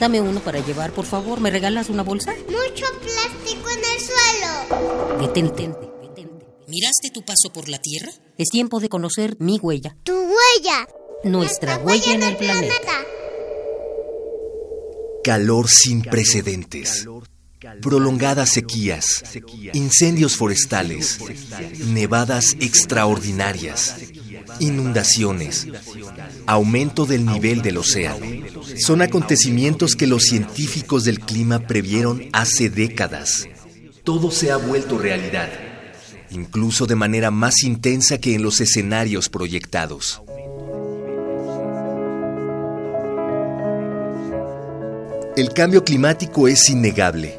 Dame uno para llevar, por favor. ¿Me regalas una bolsa? Mucho plástico en el suelo. Detente. ¿Miraste tu paso por la Tierra? Es tiempo de conocer mi huella. Tu huella. Nuestra huella en el planeta. Calor sin precedentes. Prolongadas sequías, incendios forestales, nevadas extraordinarias, inundaciones, aumento del nivel del océano. Son acontecimientos que los científicos del clima previeron hace décadas. Todo se ha vuelto realidad, incluso de manera más intensa que en los escenarios proyectados. El cambio climático es innegable.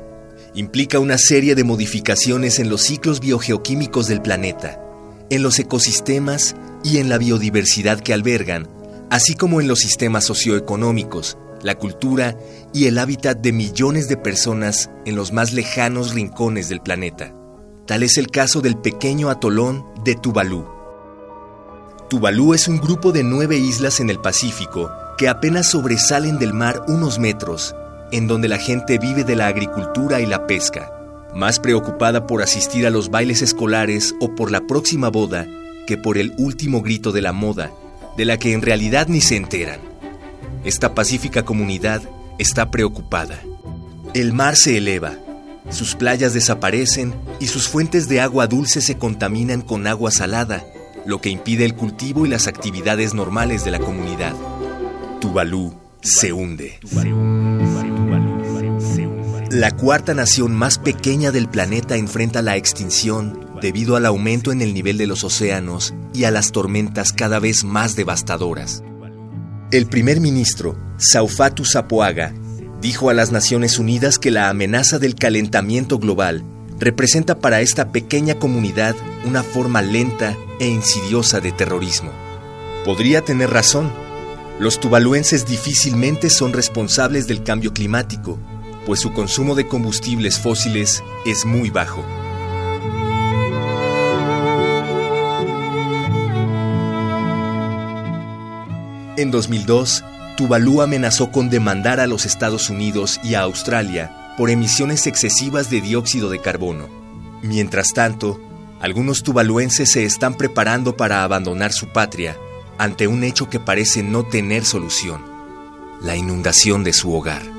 Implica una serie de modificaciones en los ciclos biogeoquímicos del planeta, en los ecosistemas y en la biodiversidad que albergan, así como en los sistemas socioeconómicos, la cultura y el hábitat de millones de personas en los más lejanos rincones del planeta. Tal es el caso del pequeño atolón de Tuvalu. Tuvalu es un grupo de nueve islas en el Pacífico que apenas sobresalen del mar unos metros, en donde la gente vive de la agricultura y la pesca, más preocupada por asistir a los bailes escolares o por la próxima boda que por el último grito de la moda, de la que en realidad ni se enteran. Esta pacífica comunidad está preocupada. El mar se eleva, sus playas desaparecen y sus fuentes de agua dulce se contaminan con agua salada, lo que impide el cultivo y las actividades normales de la comunidad. Tuvalu se hunde. La cuarta nación más pequeña del planeta enfrenta la extinción debido al aumento en el nivel de los océanos y a las tormentas cada vez más devastadoras. El primer ministro, Saufatu Sapoaga, dijo a las Naciones Unidas que la amenaza del calentamiento global representa para esta pequeña comunidad una forma lenta e insidiosa de terrorismo. Podría tener razón. Los tuvaluenses difícilmente son responsables del cambio climático, pues su consumo de combustibles fósiles es muy bajo. En 2002, Tuvalu amenazó con demandar a los Estados Unidos y a Australia por emisiones excesivas de dióxido de carbono. Mientras tanto, algunos tuvaluenses se están preparando para abandonar su patria ante un hecho que parece no tener solución, la inundación de su hogar.